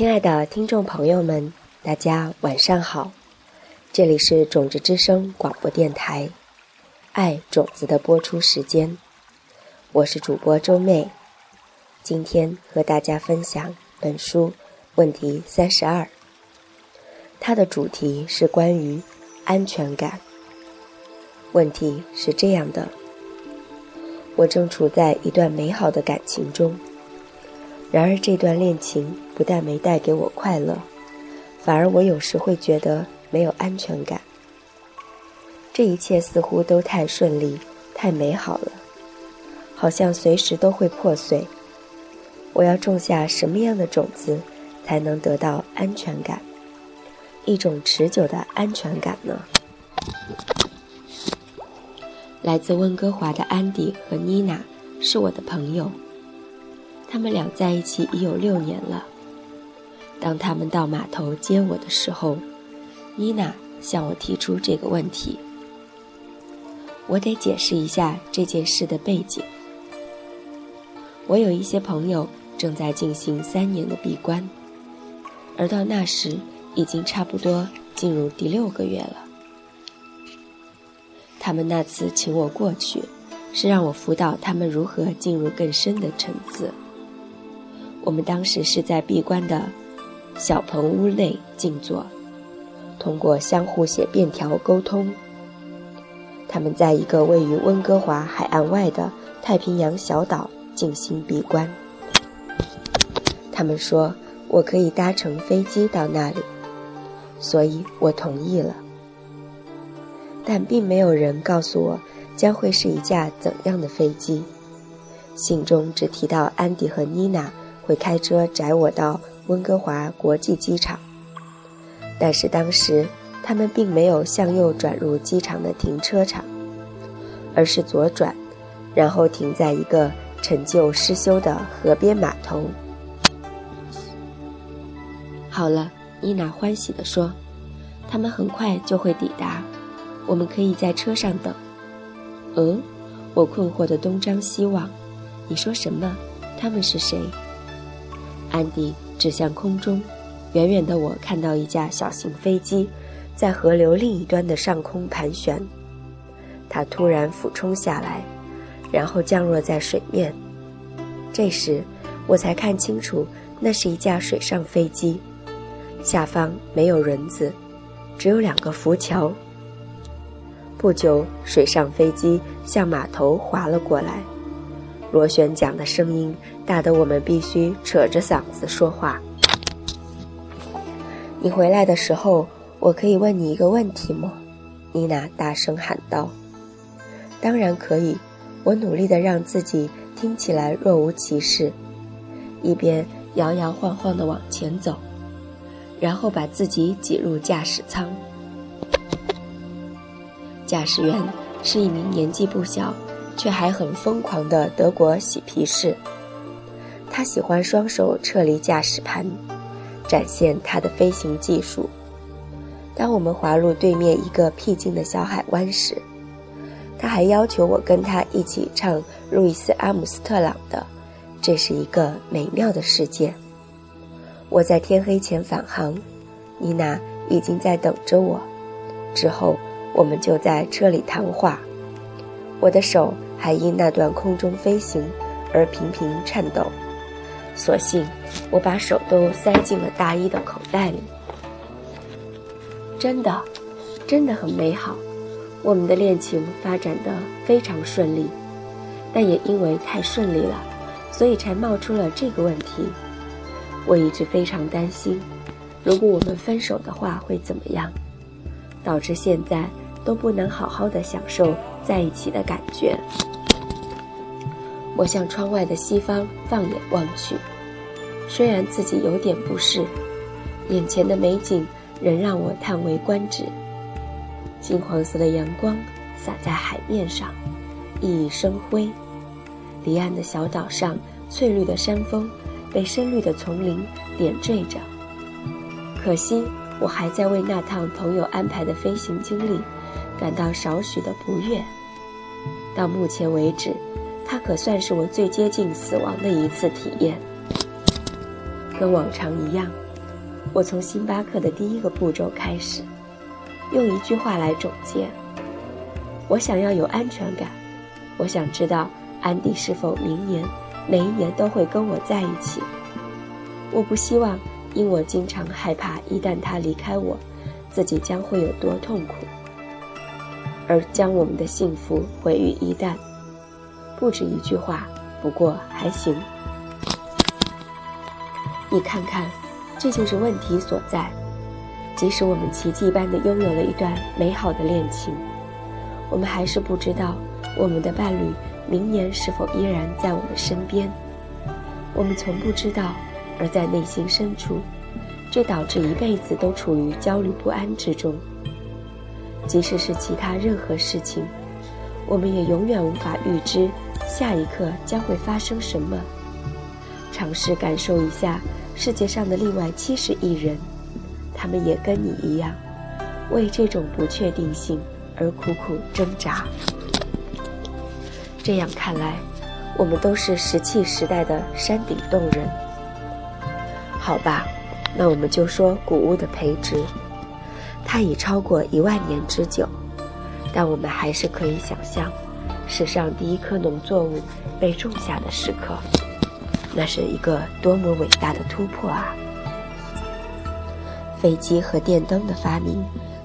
亲爱的听众朋友们，大家晚上好，这里是种子之声广播电台，《爱种子》的播出时间，我是主播周妹，今天和大家分享本书问题三十二，它的主题是关于安全感。问题是这样的：我正处在一段美好的感情中。然而，这段恋情不但没带给我快乐，反而我有时会觉得没有安全感。这一切似乎都太顺利、太美好了，好像随时都会破碎。我要种下什么样的种子，才能得到安全感？一种持久的安全感呢？来自温哥华的安迪和妮娜是我的朋友。他们俩在一起已有六年了。当他们到码头接我的时候，妮娜向我提出这个问题。我得解释一下这件事的背景。我有一些朋友正在进行三年的闭关，而到那时已经差不多进入第六个月了。他们那次请我过去，是让我辅导他们如何进入更深的层次。我们当时是在闭关的小棚屋内静坐，通过相互写便条沟通。他们在一个位于温哥华海岸外的太平洋小岛进行闭关。他们说我可以搭乘飞机到那里，所以我同意了。但并没有人告诉我将会是一架怎样的飞机。信中只提到安迪和妮娜。会开车载我到温哥华国际机场，但是当时他们并没有向右转入机场的停车场，而是左转，然后停在一个陈旧失修的河边码头。好了，伊娜欢喜地说：“他们很快就会抵达，我们可以在车上等。”嗯，我困惑地东张西望。你说什么？他们是谁？安迪指向空中，远远的我看到一架小型飞机，在河流另一端的上空盘旋。它突然俯冲下来，然后降落在水面。这时，我才看清楚，那是一架水上飞机，下方没有轮子，只有两个浮桥。不久，水上飞机向码头滑了过来。螺旋桨的声音大得我们必须扯着嗓子说话。你回来的时候，我可以问你一个问题吗？妮娜大声喊道。当然可以。我努力的让自己听起来若无其事，一边摇摇晃晃的往前走，然后把自己挤入驾驶舱。驾驶员是一名年纪不小。却还很疯狂的德国喜皮士，他喜欢双手撤离驾驶盘，展现他的飞行技术。当我们滑入对面一个僻静的小海湾时，他还要求我跟他一起唱路易斯·阿姆斯特朗的《这是一个美妙的世界》。我在天黑前返航，妮娜已经在等着我。之后，我们就在车里谈话。我的手。还因那段空中飞行而频频颤抖，所幸我把手都塞进了大衣的口袋里。真的，真的很美好，我们的恋情发展的非常顺利，但也因为太顺利了，所以才冒出了这个问题。我一直非常担心，如果我们分手的话会怎么样，导致现在都不能好好的享受在一起的感觉。我向窗外的西方放眼望去，虽然自己有点不适，眼前的美景仍让我叹为观止。金黄色的阳光洒在海面上，熠熠生辉。离岸的小岛上，翠绿的山峰被深绿的丛林点缀着。可惜，我还在为那趟朋友安排的飞行经历感到少许的不悦。到目前为止。它可算是我最接近死亡的一次体验。跟往常一样，我从星巴克的第一个步骤开始，用一句话来总结：我想要有安全感，我想知道安迪是否明年每一年都会跟我在一起。我不希望因我经常害怕一旦他离开我，自己将会有多痛苦，而将我们的幸福毁于一旦。不止一句话，不过还行。你看看。这就是问题所在。即使我们奇迹般的拥有了一段美好的恋情，我们还是不知道我们的伴侣明年是否依然在我们身边。我们从不知道，而在内心深处，这导致一辈子都处于焦虑不安之中。即使是其他任何事情，我们也永远无法预知下一刻将会发生什么。尝试感受一下。世界上的另外七十亿人，他们也跟你一样，为这种不确定性而苦苦挣扎。这样看来，我们都是石器时代的山顶洞人。好吧，那我们就说谷物的培植，它已超过一万年之久，但我们还是可以想象，史上第一颗农作物被种下的时刻。那是一个多么伟大的突破啊！飞机和电灯的发明，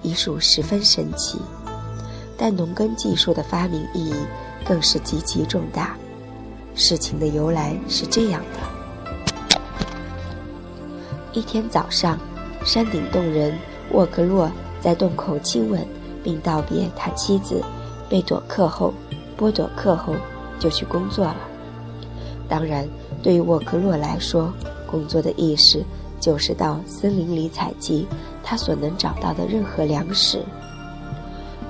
已属十分神奇，但农耕技术的发明意义更是极其重大。事情的由来是这样的：一天早上，山顶洞人沃克洛在洞口亲吻并道别他妻子贝朵克后，波朵克后就去工作了。当然。对于沃克洛来说，工作的意识就是到森林里采集他所能找到的任何粮食。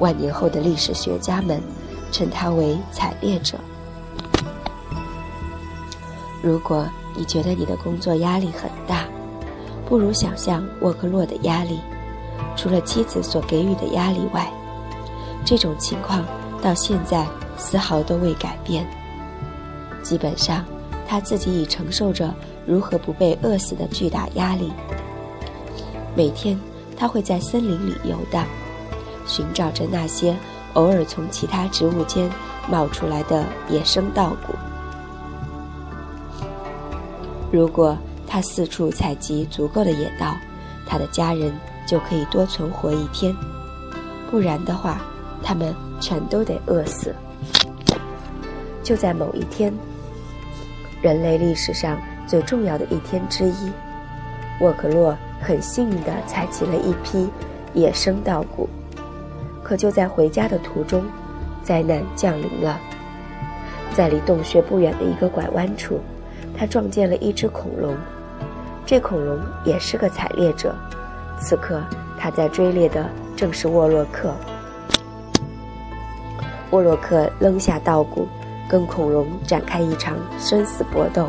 万年后的历史学家们称他为采猎者。如果你觉得你的工作压力很大，不如想象沃克洛的压力。除了妻子所给予的压力外，这种情况到现在丝毫都未改变。基本上。他自己已承受着如何不被饿死的巨大压力。每天，他会在森林里游荡，寻找着那些偶尔从其他植物间冒出来的野生稻谷。如果他四处采集足够的野稻，他的家人就可以多存活一天；不然的话，他们全都得饿死。就在某一天。人类历史上最重要的一天之一，沃克洛很幸运地采集了一批野生稻谷。可就在回家的途中，灾难降临了。在离洞穴不远的一个拐弯处，他撞见了一只恐龙。这恐龙也是个采猎者，此刻他在追猎的正是沃洛克。沃洛克扔下稻谷。跟孔融展开一场生死搏斗，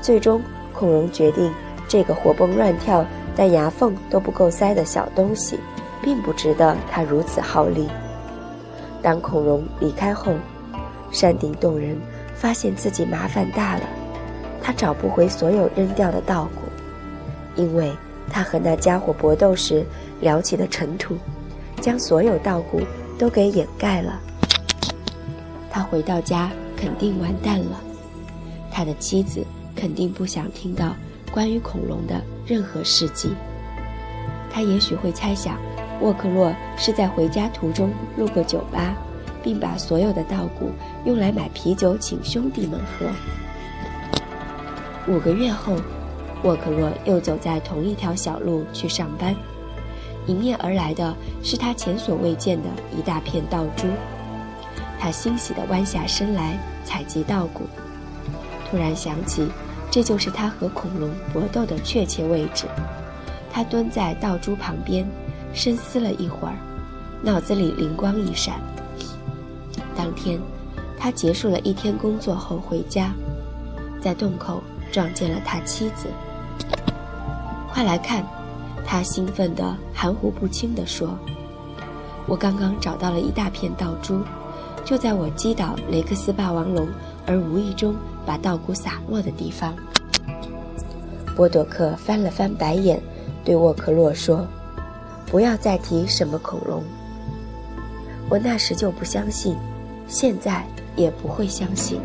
最终孔融决定，这个活蹦乱跳但牙缝都不够塞的小东西，并不值得他如此耗力。当孔融离开后，山顶洞人发现自己麻烦大了，他找不回所有扔掉的稻谷，因为他和那家伙搏斗时撩起的尘土，将所有稻谷都给掩盖了。他回到家肯定完蛋了，他的妻子肯定不想听到关于恐龙的任何事迹。他也许会猜想，沃克洛是在回家途中路过酒吧，并把所有的稻谷用来买啤酒请兄弟们喝。五个月后，沃克洛又走在同一条小路去上班，迎面而来的是他前所未见的一大片稻株。他欣喜地弯下身来采集稻谷，突然想起，这就是他和恐龙搏斗的确切位置。他蹲在稻株旁边，深思了一会儿，脑子里灵光一闪。当天，他结束了一天工作后回家，在洞口撞见了他妻子。快来看！他兴奋地、含糊不清地说：“我刚刚找到了一大片稻株。”就在我击倒雷克斯霸王龙而无意中把稻谷洒落的地方，波多克翻了翻白眼，对沃克洛说：“不要再提什么恐龙。”我那时就不相信，现在也不会相信。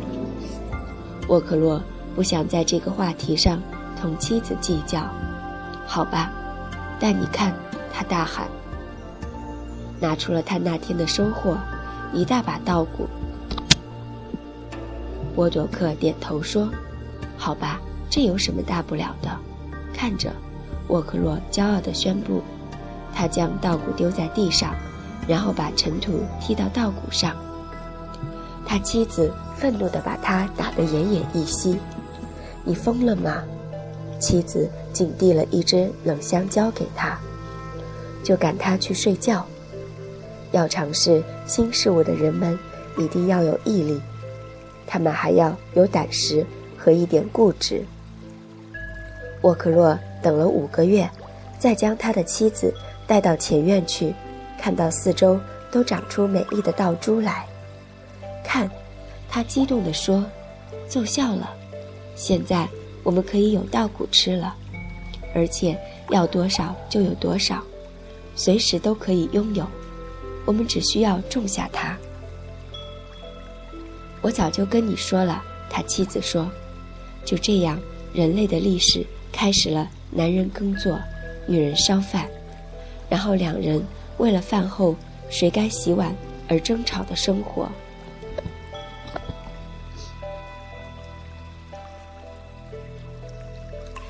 沃克洛不想在这个话题上同妻子计较，好吧？但你看，他大喊，拿出了他那天的收获，一大把稻谷。沃多克点头说：“好吧，这有什么大不了的？”看着，沃克洛骄傲地宣布，他将稻谷丢在地上，然后把尘土踢到稻谷上。他妻子愤怒地把他打得奄奄一息。“你疯了吗？”妻子竟递了一只冷香蕉给他，就赶他去睡觉。要尝试新事物的人们一定要有毅力。他们还要有胆识和一点固执。沃克洛等了五个月，再将他的妻子带到前院去，看到四周都长出美丽的稻株来。看，他激动地说：“奏效了！现在我们可以有稻谷吃了，而且要多少就有多少，随时都可以拥有。我们只需要种下它。”我早就跟你说了，他妻子说：“就这样，人类的历史开始了。男人耕作，女人烧饭，然后两人为了饭后谁该洗碗而争吵的生活。”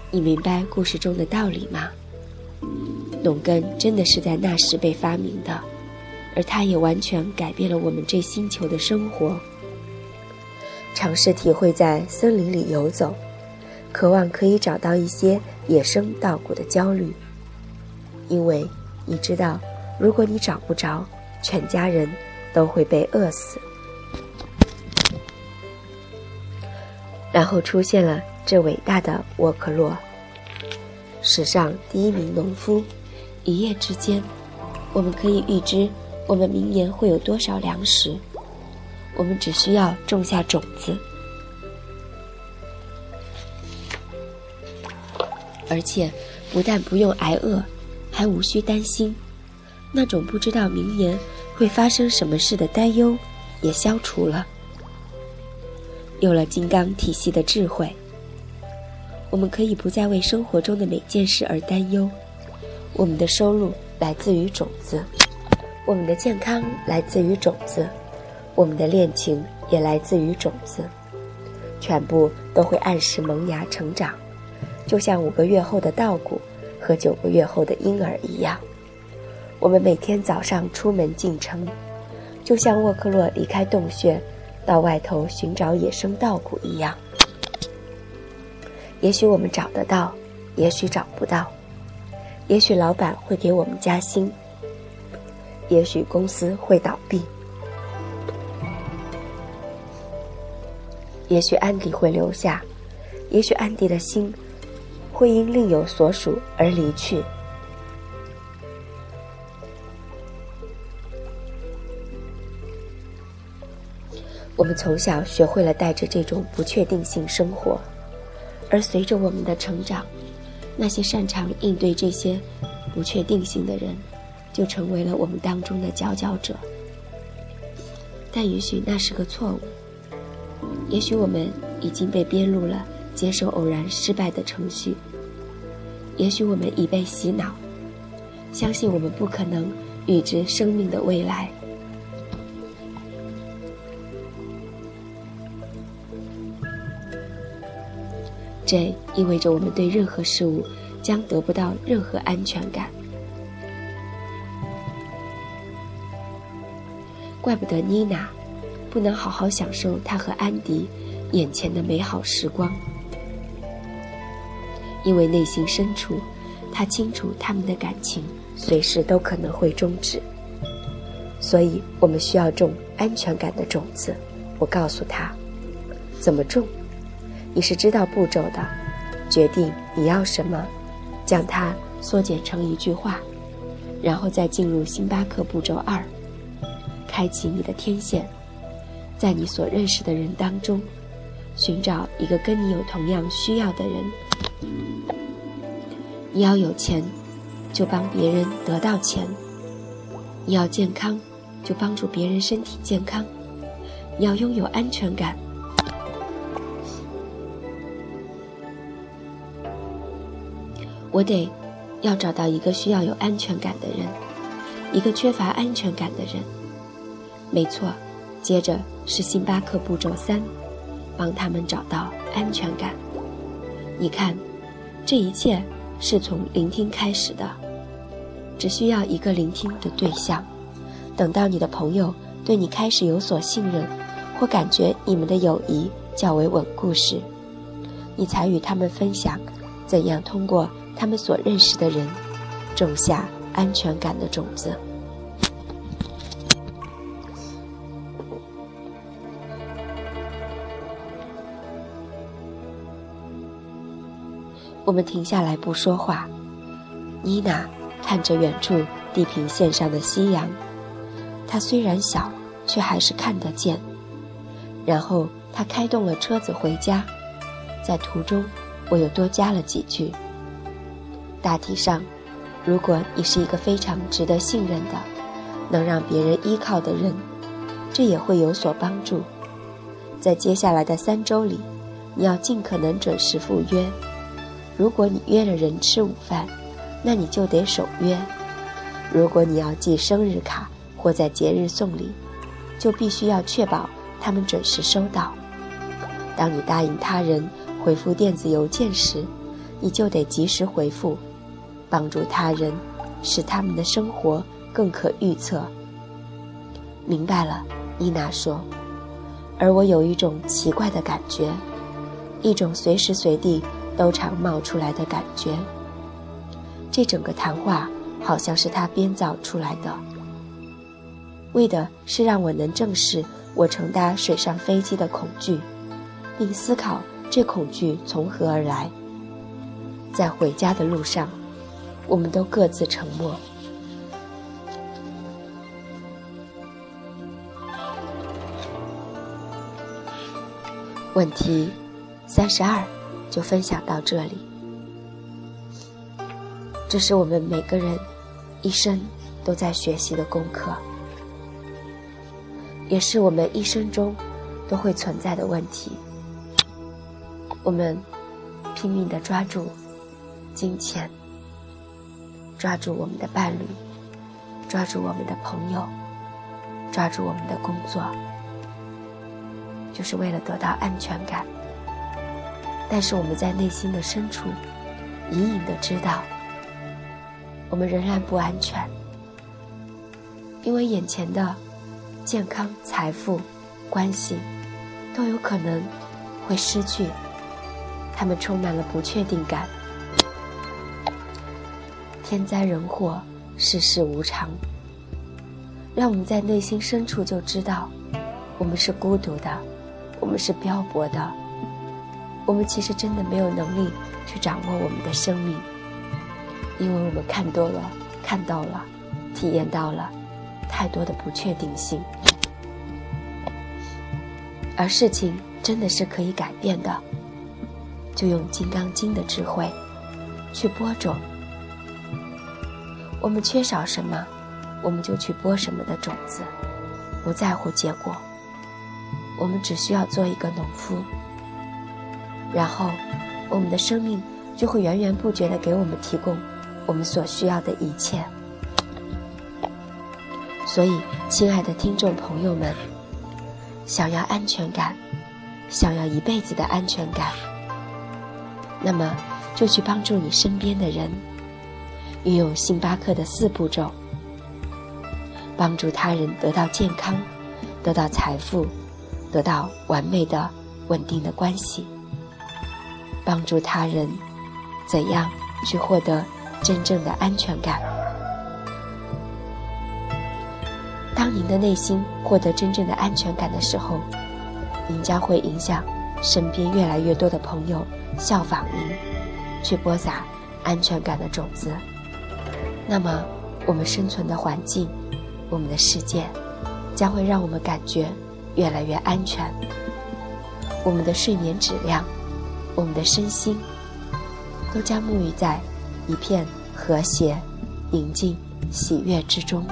你明白故事中的道理吗？农耕真的是在那时被发明的，而它也完全改变了我们这星球的生活。尝试体会在森林里游走，渴望可以找到一些野生稻谷的焦虑，因为你知道，如果你找不着，全家人都会被饿死。然后出现了这伟大的沃克洛，史上第一名农夫。一夜之间，我们可以预知我们明年会有多少粮食。我们只需要种下种子，而且不但不用挨饿，还无需担心那种不知道明年会发生什么事的担忧也消除了。有了金刚体系的智慧，我们可以不再为生活中的每件事而担忧。我们的收入来自于种子，我们的健康来自于种子。我们的恋情也来自于种子，全部都会按时萌芽成长，就像五个月后的稻谷和九个月后的婴儿一样。我们每天早上出门进城，就像沃克洛离开洞穴，到外头寻找野生稻谷一样。也许我们找得到，也许找不到，也许老板会给我们加薪，也许公司会倒闭。也许安迪会留下，也许安迪的心会因另有所属而离去。我们从小学会了带着这种不确定性生活，而随着我们的成长，那些擅长应对这些不确定性的人，就成为了我们当中的佼佼者。但也许那是个错误。也许我们已经被编入了接受偶然失败的程序。也许我们已被洗脑，相信我们不可能预知生命的未来。这意味着我们对任何事物将得不到任何安全感。怪不得妮娜。不能好好享受她和安迪眼前的美好时光，因为内心深处，他清楚他们的感情随时都可能会终止。所以我们需要种安全感的种子。我告诉他，怎么种？你是知道步骤的。决定你要什么，将它缩减成一句话，然后再进入星巴克步骤二，开启你的天线。在你所认识的人当中，寻找一个跟你有同样需要的人。你要有钱，就帮别人得到钱；你要健康，就帮助别人身体健康；你要拥有安全感，我得要找到一个需要有安全感的人，一个缺乏安全感的人。没错，接着是星巴克步骤三，帮他们找到安全感。你看，这一切是从聆听开始的，只需要一个聆听的对象。等到你的朋友对你开始有所信任，或感觉你们的友谊较为稳固时，你才与他们分享怎样通过他们所认识的人种下安全感的种子。我们停下来不说话。妮娜看着远处地平线上的夕阳，它虽然小，却还是看得见。然后他开动了车子回家，在途中，我又多加了几句。大体上，如果你是一个非常值得信任的、能让别人依靠的人，这也会有所帮助。在接下来的三周里，你要尽可能准时赴约。如果你约了人吃午饭，那你就得守约；如果你要寄生日卡或在节日送礼，就必须要确保他们准时收到。当你答应他人回复电子邮件时，你就得及时回复，帮助他人，使他们的生活更可预测。明白了，伊娜说。而我有一种奇怪的感觉，一种随时随地。都常冒出来的感觉。这整个谈话好像是他编造出来的，为的是让我能正视我乘搭水上飞机的恐惧，并思考这恐惧从何而来。在回家的路上，我们都各自沉默。问题三十二。就分享到这里。这是我们每个人一生都在学习的功课，也是我们一生中都会存在的问题。我们拼命的抓住金钱，抓住我们的伴侣，抓住我们的朋友，抓住我们的工作，就是为了得到安全感。但是我们在内心的深处，隐隐的知道，我们仍然不安全，因为眼前的健康、财富、关系，都有可能会失去，他们充满了不确定感。天灾人祸，世事无常，让我们在内心深处就知道，我们是孤独的，我们是漂泊的。我们其实真的没有能力去掌握我们的生命，因为我们看多了、看到了、体验到了太多的不确定性，而事情真的是可以改变的，就用《金刚经》的智慧去播种。我们缺少什么，我们就去播什么的种子，不在乎结果。我们只需要做一个农夫。然后，我们的生命就会源源不绝地给我们提供我们所需要的一切。所以，亲爱的听众朋友们，想要安全感，想要一辈子的安全感，那么就去帮助你身边的人，运用星巴克的四步骤，帮助他人得到健康，得到财富，得到完美的、稳定的关系。帮助他人，怎样去获得真正的安全感？当您的内心获得真正的安全感的时候，您将会影响身边越来越多的朋友效仿您，去播撒安全感的种子。那么，我们生存的环境，我们的世界，将会让我们感觉越来越安全。我们的睡眠质量。我们的身心都将沐浴在一片和谐、宁静、喜悦之中。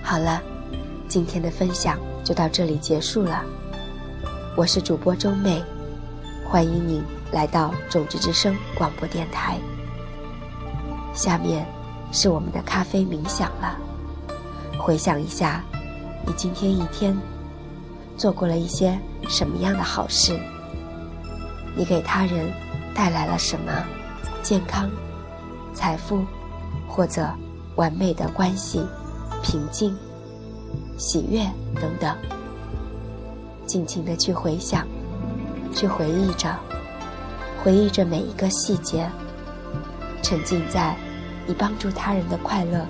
好了，今天的分享就到这里结束了。我是主播周妹，欢迎您来到种子之声广播电台。下面是我们的咖啡冥想了。回想一下，你今天一天做过了一些什么样的好事？你给他人带来了什么？健康、财富，或者完美的关系、平静、喜悦等等。尽情的去回想，去回忆着，回忆着每一个细节，沉浸在你帮助他人的快乐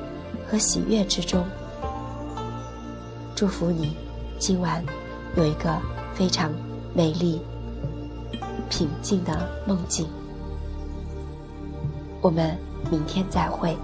和喜悦之中。祝福你，今晚有一个非常美丽。平静的梦境，我们明天再会。